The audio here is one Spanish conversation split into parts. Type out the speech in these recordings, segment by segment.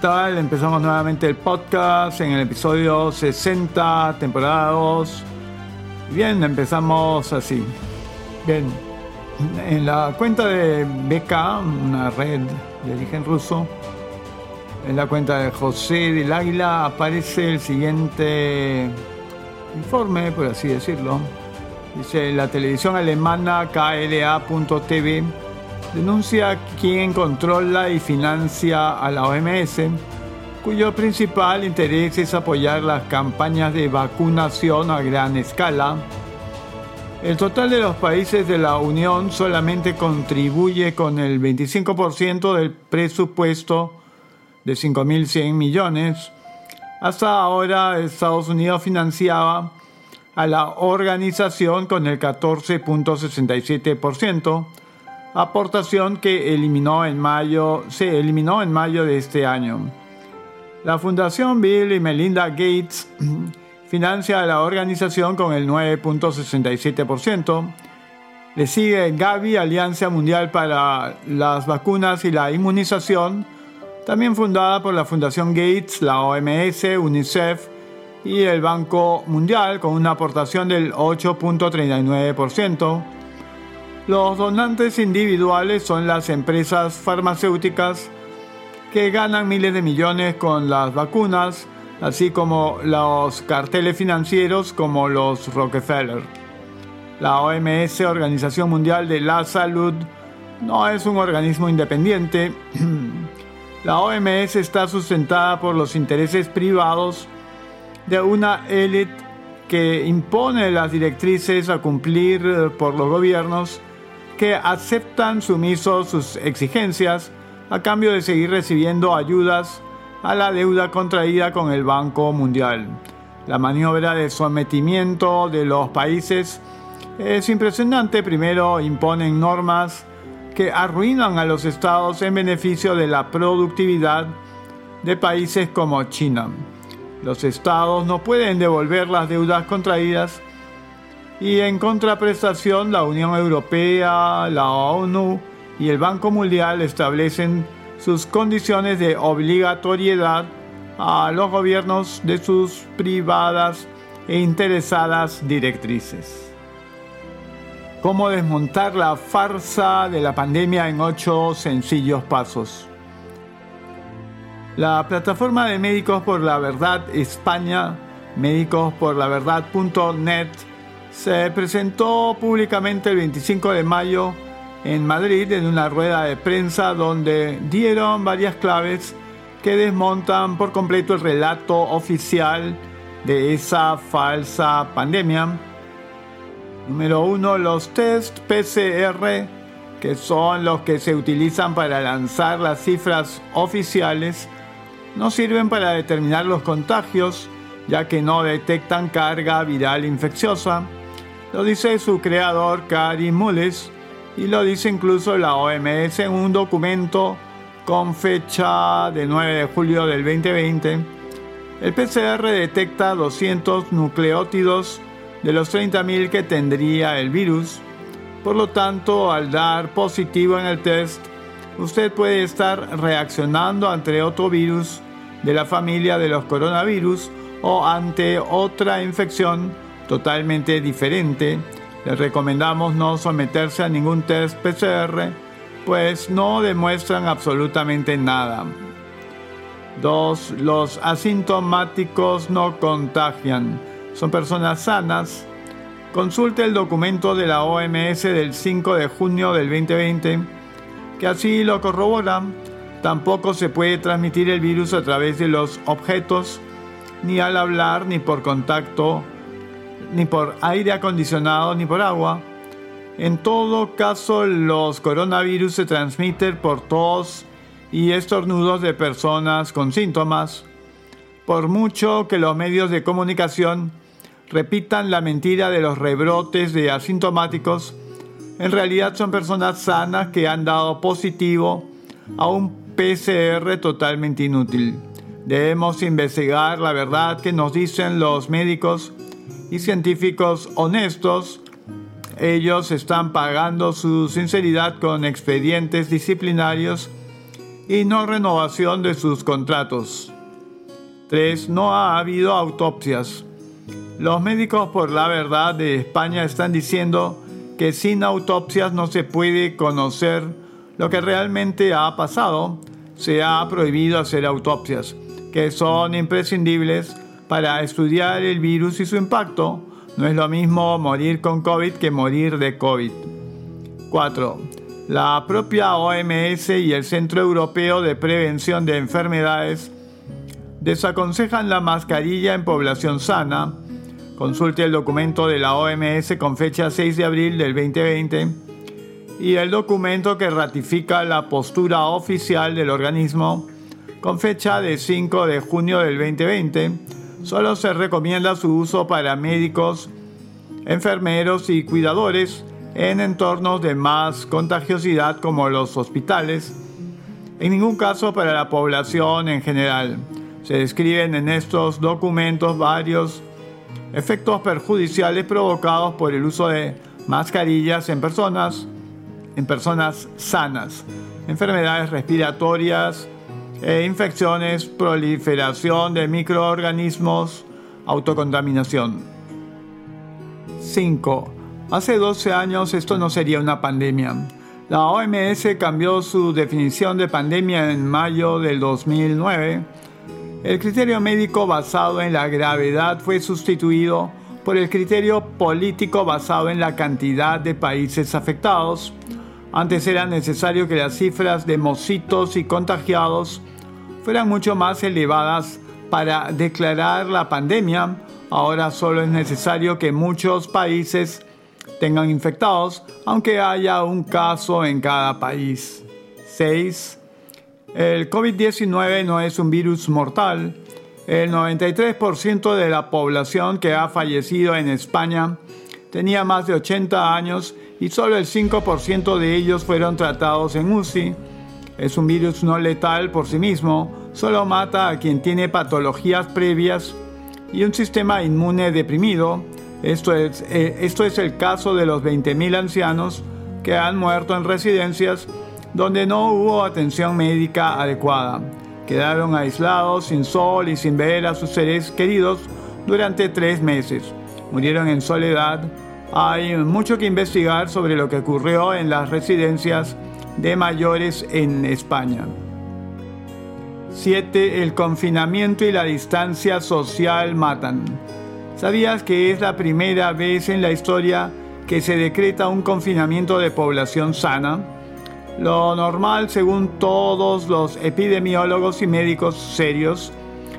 tal? Empezamos nuevamente el podcast en el episodio 60, temporada 2. Bien, empezamos así. Bien, en la cuenta de BK, una red de origen ruso, en la cuenta de José del Águila aparece el siguiente informe, por así decirlo. Dice, la televisión alemana KLA.tv denuncia quien controla y financia a la OMS, cuyo principal interés es apoyar las campañas de vacunación a gran escala. El total de los países de la Unión solamente contribuye con el 25% del presupuesto de 5.100 millones. Hasta ahora Estados Unidos financiaba a la organización con el 14.67%, aportación que eliminó en mayo, se eliminó en mayo de este año. La Fundación Bill y Melinda Gates financia a la organización con el 9.67%. Le sigue Gavi, Alianza Mundial para las Vacunas y la Inmunización, también fundada por la Fundación Gates, la OMS, UNICEF y el Banco Mundial, con una aportación del 8.39%. Los donantes individuales son las empresas farmacéuticas que ganan miles de millones con las vacunas, así como los carteles financieros como los Rockefeller. La OMS, Organización Mundial de la Salud, no es un organismo independiente. La OMS está sustentada por los intereses privados de una élite que impone las directrices a cumplir por los gobiernos que aceptan sumisos sus exigencias a cambio de seguir recibiendo ayudas a la deuda contraída con el Banco Mundial. La maniobra de sometimiento de los países es impresionante. Primero imponen normas que arruinan a los estados en beneficio de la productividad de países como China. Los estados no pueden devolver las deudas contraídas y en contraprestación la Unión Europea, la ONU y el Banco Mundial establecen sus condiciones de obligatoriedad a los gobiernos de sus privadas e interesadas directrices. Cómo desmontar la farsa de la pandemia en ocho sencillos pasos. La plataforma de Médicos por la Verdad España, médicosporlaverdad.net, se presentó públicamente el 25 de mayo en Madrid en una rueda de prensa donde dieron varias claves que desmontan por completo el relato oficial de esa falsa pandemia. Número uno, los test PCR, que son los que se utilizan para lanzar las cifras oficiales, no sirven para determinar los contagios, ya que no detectan carga viral infecciosa. Lo dice su creador, Karim Mullis, y lo dice incluso la OMS en un documento con fecha de 9 de julio del 2020. El PCR detecta 200 nucleótidos de los 30.000 que tendría el virus. Por lo tanto, al dar positivo en el test, usted puede estar reaccionando ante otro virus de la familia de los coronavirus o ante otra infección totalmente diferente. Les recomendamos no someterse a ningún test PCR, pues no demuestran absolutamente nada. 2. Los asintomáticos no contagian. Son personas sanas. Consulte el documento de la OMS del 5 de junio del 2020, que así lo corrobora. Tampoco se puede transmitir el virus a través de los objetos, ni al hablar, ni por contacto ni por aire acondicionado, ni por agua. En todo caso, los coronavirus se transmiten por tos y estornudos de personas con síntomas. Por mucho que los medios de comunicación repitan la mentira de los rebrotes de asintomáticos, en realidad son personas sanas que han dado positivo a un PCR totalmente inútil. Debemos investigar la verdad que nos dicen los médicos y científicos honestos, ellos están pagando su sinceridad con expedientes disciplinarios y no renovación de sus contratos. 3. No ha habido autopsias. Los médicos por la verdad de España están diciendo que sin autopsias no se puede conocer lo que realmente ha pasado. Se ha prohibido hacer autopsias, que son imprescindibles para estudiar el virus y su impacto. No es lo mismo morir con COVID que morir de COVID. 4. La propia OMS y el Centro Europeo de Prevención de Enfermedades desaconsejan la mascarilla en población sana. Consulte el documento de la OMS con fecha 6 de abril del 2020 y el documento que ratifica la postura oficial del organismo con fecha de 5 de junio del 2020. Solo se recomienda su uso para médicos, enfermeros y cuidadores en entornos de más contagiosidad como los hospitales. En ningún caso para la población en general. Se describen en estos documentos varios efectos perjudiciales provocados por el uso de mascarillas en personas, en personas sanas, enfermedades respiratorias e infecciones, proliferación de microorganismos, autocontaminación. 5. Hace 12 años esto no sería una pandemia. La OMS cambió su definición de pandemia en mayo del 2009 el criterio médico basado en la gravedad fue sustituido por el criterio político basado en la cantidad de países afectados. Antes era necesario que las cifras de mosquitos y contagiados fueran mucho más elevadas para declarar la pandemia. Ahora solo es necesario que muchos países tengan infectados, aunque haya un caso en cada país. 6. El COVID-19 no es un virus mortal. El 93% de la población que ha fallecido en España tenía más de 80 años y solo el 5% de ellos fueron tratados en UCI. Es un virus no letal por sí mismo, solo mata a quien tiene patologías previas y un sistema inmune deprimido. Esto es, eh, esto es el caso de los 20.000 ancianos que han muerto en residencias donde no hubo atención médica adecuada. Quedaron aislados, sin sol y sin ver a sus seres queridos durante tres meses. Murieron en soledad. Hay mucho que investigar sobre lo que ocurrió en las residencias de mayores en España. 7. El confinamiento y la distancia social matan. ¿Sabías que es la primera vez en la historia que se decreta un confinamiento de población sana? Lo normal, según todos los epidemiólogos y médicos serios,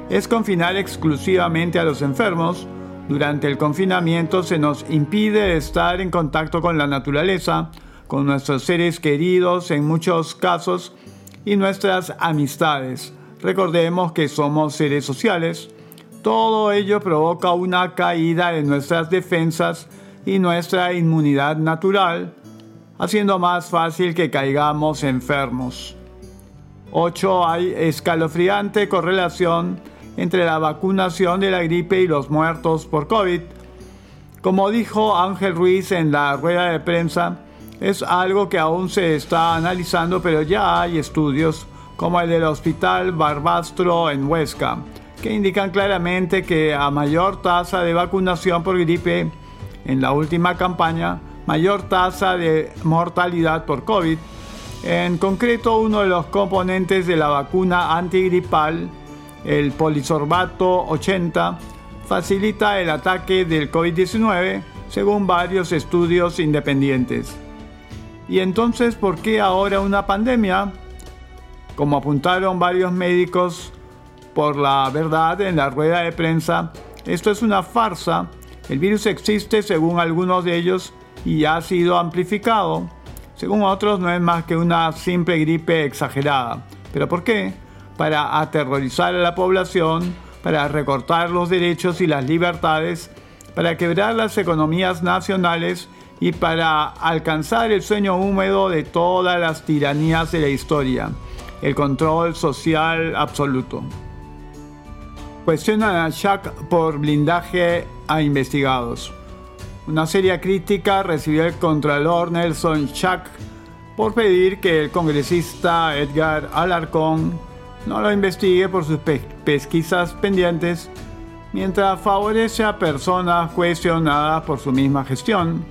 es confinar exclusivamente a los enfermos. Durante el confinamiento se nos impide estar en contacto con la naturaleza, con nuestros seres queridos en muchos casos y nuestras amistades. Recordemos que somos seres sociales. Todo ello provoca una caída en nuestras defensas y nuestra inmunidad natural, haciendo más fácil que caigamos enfermos. 8. Hay escalofriante correlación entre la vacunación de la gripe y los muertos por COVID. Como dijo Ángel Ruiz en la rueda de prensa, es algo que aún se está analizando, pero ya hay estudios como el del Hospital Barbastro en Huesca, que indican claramente que a mayor tasa de vacunación por gripe en la última campaña, mayor tasa de mortalidad por COVID. En concreto, uno de los componentes de la vacuna antigripal, el polisorbato 80, facilita el ataque del COVID-19 según varios estudios independientes. ¿Y entonces por qué ahora una pandemia? Como apuntaron varios médicos por la verdad en la rueda de prensa, esto es una farsa. El virus existe, según algunos de ellos, y ha sido amplificado. Según otros, no es más que una simple gripe exagerada. ¿Pero por qué? Para aterrorizar a la población, para recortar los derechos y las libertades, para quebrar las economías nacionales y para alcanzar el sueño húmedo de todas las tiranías de la historia, el control social absoluto. Cuestionan a Shaq por blindaje a investigados. Una seria crítica recibió el Contralor Nelson Chuck por pedir que el congresista Edgar Alarcón no lo investigue por sus pesquisas pendientes mientras favorece a personas cuestionadas por su misma gestión.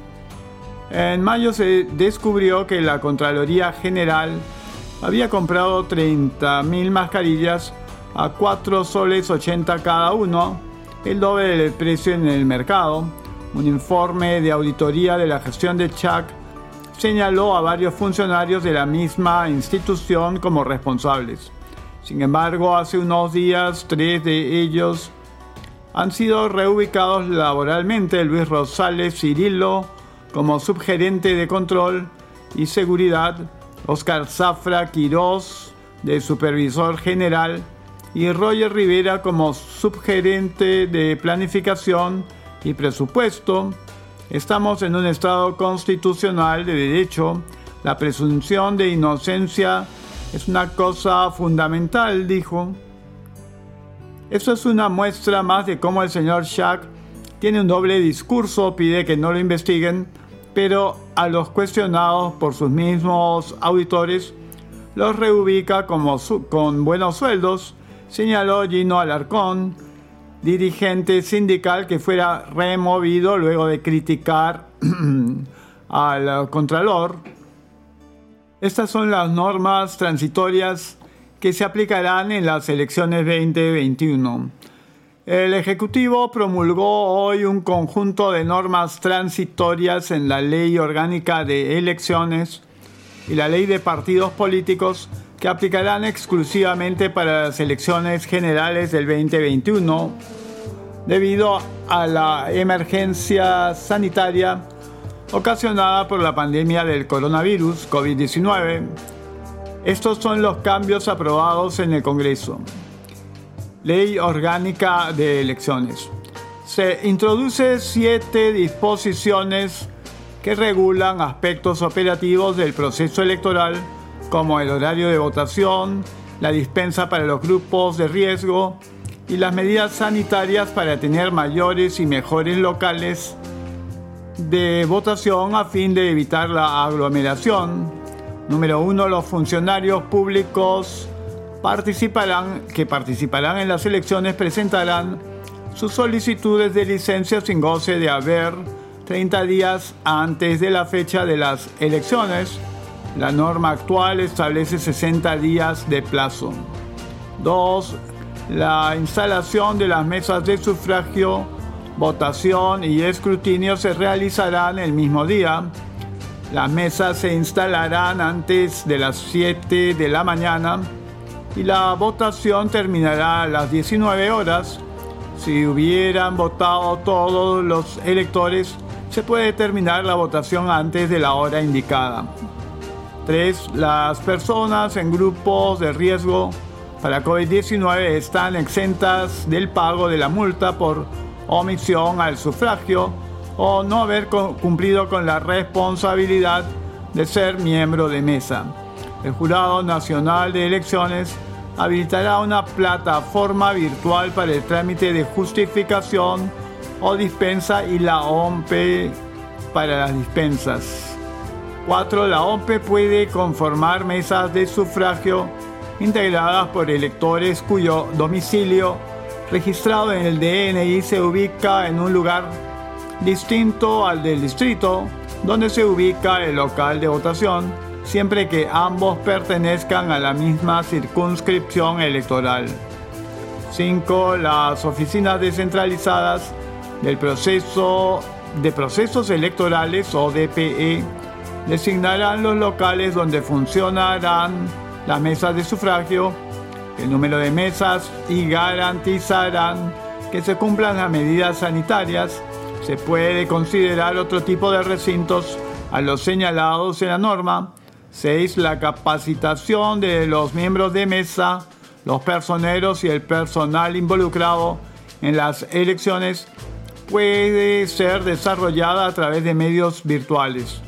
En mayo se descubrió que la Contraloría General había comprado 30.000 mascarillas a 4 soles 80 cada uno, el doble del precio en el mercado. Un informe de auditoría de la gestión de Chuck señaló a varios funcionarios de la misma institución como responsables. Sin embargo, hace unos días, tres de ellos han sido reubicados laboralmente. Luis Rosales Cirilo como subgerente de control y seguridad, Oscar Zafra Quirós de supervisor general y Roger Rivera como subgerente de planificación y presupuesto. Estamos en un estado constitucional de derecho. La presunción de inocencia es una cosa fundamental, dijo. Eso es una muestra más de cómo el señor Shack tiene un doble discurso, pide que no lo investiguen, pero a los cuestionados por sus mismos auditores los reubica como con buenos sueldos, señaló Gino Alarcón, dirigente sindical que fuera removido luego de criticar al Contralor. Estas son las normas transitorias que se aplicarán en las elecciones 2021. El Ejecutivo promulgó hoy un conjunto de normas transitorias en la Ley Orgánica de Elecciones y la Ley de Partidos Políticos que aplicarán exclusivamente para las elecciones generales del 2021 debido a la emergencia sanitaria ocasionada por la pandemia del coronavirus COVID-19 estos son los cambios aprobados en el Congreso. Ley Orgánica de Elecciones. Se introduce siete disposiciones que regulan aspectos operativos del proceso electoral como el horario de votación, la dispensa para los grupos de riesgo y las medidas sanitarias para tener mayores y mejores locales de votación a fin de evitar la aglomeración. Número uno, los funcionarios públicos participarán, que participarán en las elecciones presentarán sus solicitudes de licencia sin goce de haber 30 días antes de la fecha de las elecciones. La norma actual establece 60 días de plazo. 2. La instalación de las mesas de sufragio, votación y escrutinio se realizarán el mismo día. Las mesas se instalarán antes de las 7 de la mañana y la votación terminará a las 19 horas. Si hubieran votado todos los electores, se puede terminar la votación antes de la hora indicada. 3. Las personas en grupos de riesgo para COVID-19 están exentas del pago de la multa por omisión al sufragio o no haber cumplido con la responsabilidad de ser miembro de mesa. El Jurado Nacional de Elecciones habilitará una plataforma virtual para el trámite de justificación o dispensa y la OMPE para las dispensas. 4. La OMPE puede conformar mesas de sufragio integradas por electores cuyo domicilio registrado en el DNI se ubica en un lugar distinto al del distrito donde se ubica el local de votación, siempre que ambos pertenezcan a la misma circunscripción electoral. 5. Las oficinas descentralizadas del proceso de procesos electorales o DPE designarán los locales donde funcionarán las mesas de sufragio, el número de mesas y garantizarán que se cumplan las medidas sanitarias se puede considerar otro tipo de recintos a los señalados en la norma. 6. La capacitación de los miembros de mesa, los personeros y el personal involucrado en las elecciones puede ser desarrollada a través de medios virtuales.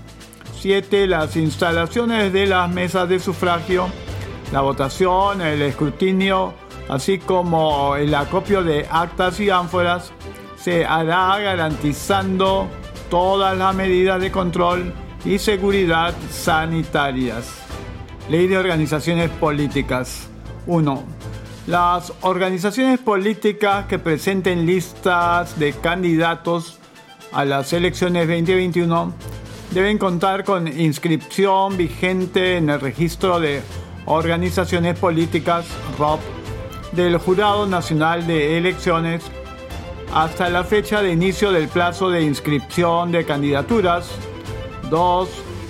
7. Las instalaciones de las mesas de sufragio, la votación, el escrutinio, así como el acopio de actas y ánforas se hará garantizando todas las medidas de control y seguridad sanitarias. Ley de organizaciones políticas. 1. Las organizaciones políticas que presenten listas de candidatos a las elecciones 2021 deben contar con inscripción vigente en el registro de organizaciones políticas ROP del Jurado Nacional de Elecciones hasta la fecha de inicio del plazo de inscripción de candidaturas. 2.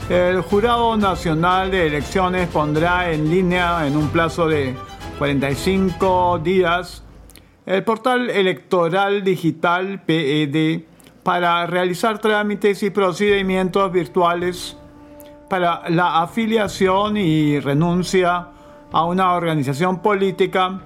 El Jurado Nacional de Elecciones pondrá en línea en un plazo de 45 días el portal electoral digital PED para realizar trámites y procedimientos virtuales para la afiliación y renuncia a una organización política,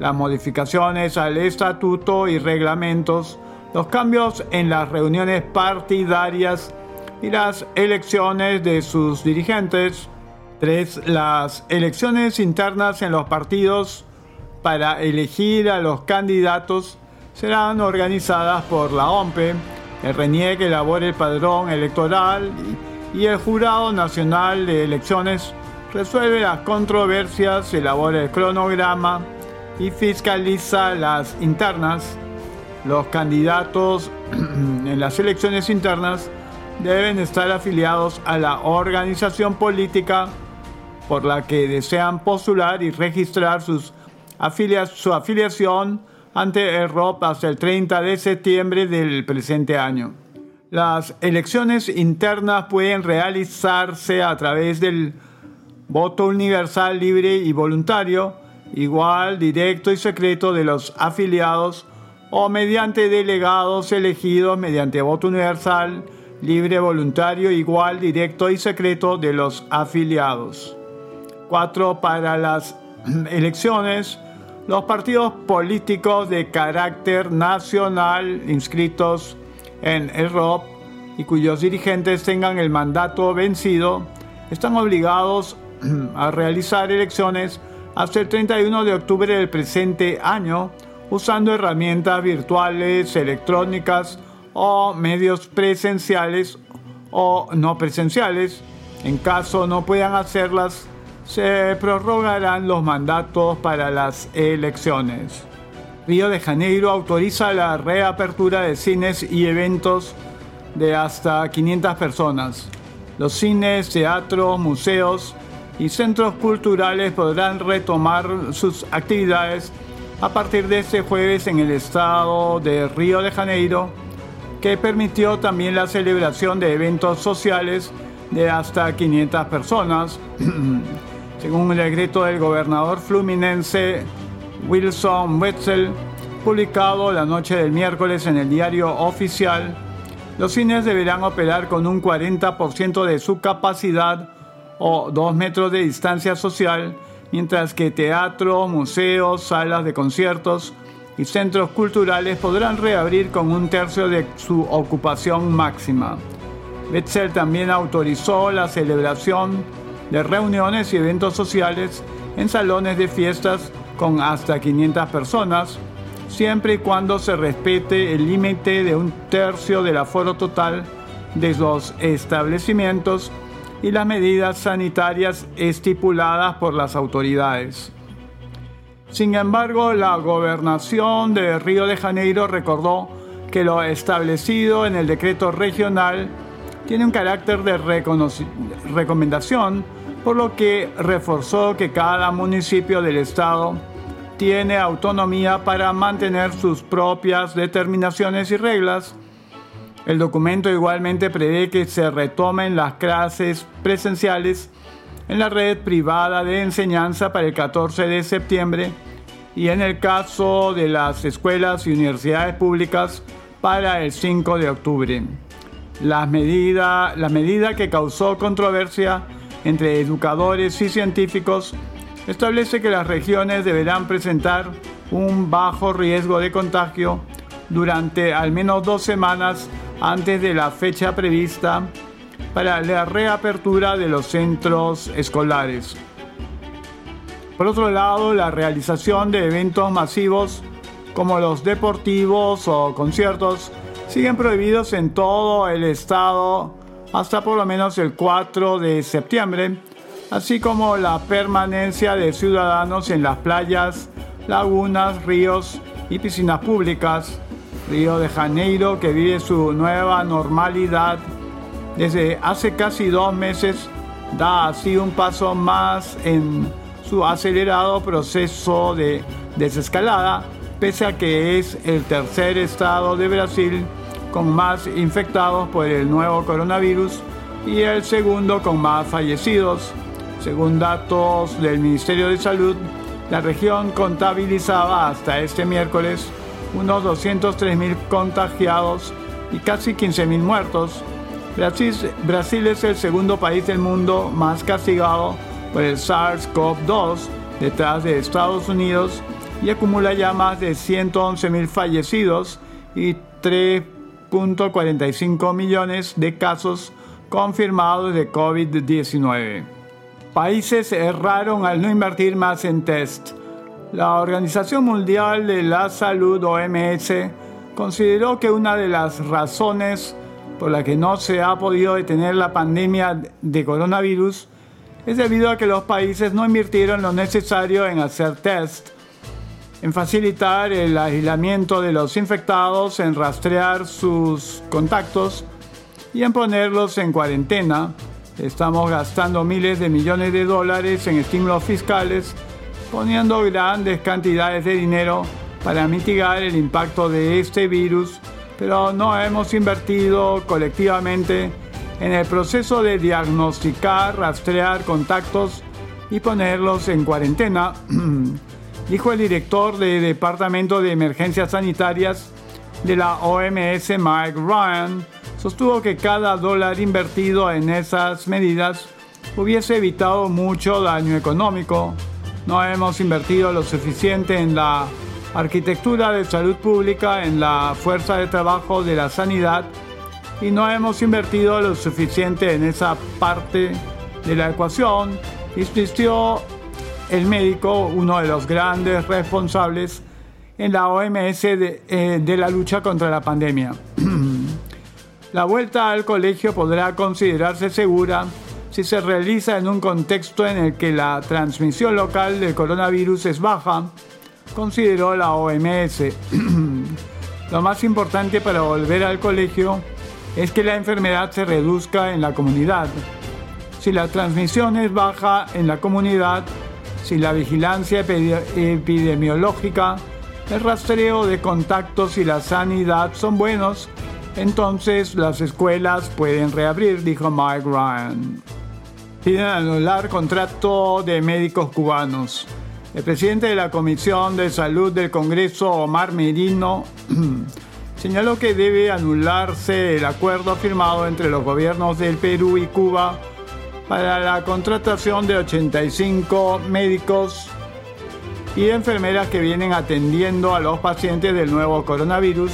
las modificaciones al estatuto y reglamentos, los cambios en las reuniones partidarias y las elecciones de sus dirigentes, 3. Las elecciones internas en los partidos para elegir a los candidatos serán organizadas por la OMPE, el RENIE que elabora el padrón electoral y el Jurado Nacional de Elecciones resuelve las controversias, elabora el cronograma y fiscaliza las internas. Los candidatos en las elecciones internas deben estar afiliados a la organización política por la que desean postular y registrar su afiliación ante el ROP hasta el 30 de septiembre del presente año. Las elecciones internas pueden realizarse a través del voto universal libre y voluntario, igual, directo y secreto de los afiliados o mediante delegados elegidos mediante voto universal, libre, voluntario, igual, directo y secreto de los afiliados. 4. Para las elecciones, los partidos políticos de carácter nacional inscritos en el ROP y cuyos dirigentes tengan el mandato vencido están obligados a realizar elecciones hasta el 31 de octubre del presente año usando herramientas virtuales, electrónicas o medios presenciales o no presenciales. En caso no puedan hacerlas, se prorrogarán los mandatos para las elecciones. Río de Janeiro autoriza la reapertura de cines y eventos de hasta 500 personas. Los cines, teatros, museos y centros culturales podrán retomar sus actividades a partir de este jueves en el estado de Río de Janeiro, que permitió también la celebración de eventos sociales de hasta 500 personas según el decreto del gobernador fluminense Wilson Wetzel, publicado la noche del miércoles en el diario oficial, los cines deberán operar con un 40% de su capacidad o 2 metros de distancia social, mientras que teatro, museos, salas de conciertos y centros culturales podrán reabrir con un tercio de su ocupación máxima. Wetzel también autorizó la celebración de reuniones y eventos sociales en salones de fiestas con hasta 500 personas, siempre y cuando se respete el límite de un tercio del aforo total de los establecimientos y las medidas sanitarias estipuladas por las autoridades. Sin embargo, la gobernación de Río de Janeiro recordó que lo establecido en el decreto regional tiene un carácter de recomendación por lo que reforzó que cada municipio del estado tiene autonomía para mantener sus propias determinaciones y reglas. El documento igualmente prevé que se retomen las clases presenciales en la red privada de enseñanza para el 14 de septiembre y en el caso de las escuelas y universidades públicas para el 5 de octubre. La medida, la medida que causó controversia entre educadores y científicos establece que las regiones deberán presentar un bajo riesgo de contagio durante al menos dos semanas antes de la fecha prevista para la reapertura de los centros escolares. Por otro lado, la realización de eventos masivos como los deportivos o conciertos siguen prohibidos en todo el estado hasta por lo menos el 4 de septiembre, así como la permanencia de ciudadanos en las playas, lagunas, ríos y piscinas públicas. Río de Janeiro, que vive su nueva normalidad desde hace casi dos meses, da así un paso más en su acelerado proceso de desescalada, pese a que es el tercer estado de Brasil con más infectados por el nuevo coronavirus y el segundo con más fallecidos. Según datos del Ministerio de Salud, la región contabilizaba hasta este miércoles unos 203.000 contagiados y casi 15.000 muertos. Brasil, Brasil es el segundo país del mundo más castigado por el SARS-CoV-2 detrás de Estados Unidos y acumula ya más de 111.000 fallecidos y 3.45 millones de casos confirmados de COVID-19. Países erraron al no invertir más en test. La Organización Mundial de la Salud, OMS, consideró que una de las razones por la que no se ha podido detener la pandemia de coronavirus es debido a que los países no invirtieron lo necesario en hacer test, en facilitar el aislamiento de los infectados, en rastrear sus contactos y en ponerlos en cuarentena. Estamos gastando miles de millones de dólares en estímulos fiscales, poniendo grandes cantidades de dinero para mitigar el impacto de este virus, pero no hemos invertido colectivamente en el proceso de diagnosticar, rastrear contactos y ponerlos en cuarentena, dijo el director del Departamento de Emergencias Sanitarias de la OMS, Mike Ryan, sostuvo que cada dólar invertido en esas medidas hubiese evitado mucho daño económico. No hemos invertido lo suficiente en la arquitectura de salud pública, en la fuerza de trabajo de la sanidad y no hemos invertido lo suficiente en esa parte de la ecuación, insistió el médico, uno de los grandes responsables en la OMS de, eh, de la lucha contra la pandemia. La vuelta al colegio podrá considerarse segura si se realiza en un contexto en el que la transmisión local del coronavirus es baja, consideró la OMS. Lo más importante para volver al colegio es que la enfermedad se reduzca en la comunidad. Si la transmisión es baja en la comunidad, si la vigilancia epidemiológica, el rastreo de contactos y la sanidad son buenos, entonces las escuelas pueden reabrir, dijo Mike Ryan. Piden anular contrato de médicos cubanos. El presidente de la Comisión de Salud del Congreso, Omar Merino, señaló que debe anularse el acuerdo firmado entre los gobiernos del Perú y Cuba para la contratación de 85 médicos y enfermeras que vienen atendiendo a los pacientes del nuevo coronavirus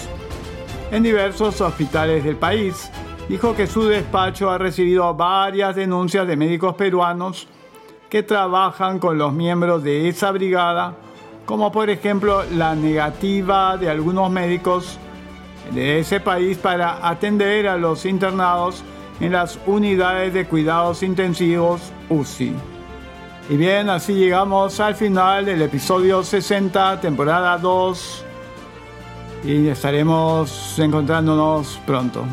en diversos hospitales del país. Dijo que su despacho ha recibido varias denuncias de médicos peruanos que trabajan con los miembros de esa brigada, como por ejemplo la negativa de algunos médicos de ese país para atender a los internados en las unidades de cuidados intensivos UCI. Y bien, así llegamos al final del episodio 60, temporada 2, y estaremos encontrándonos pronto.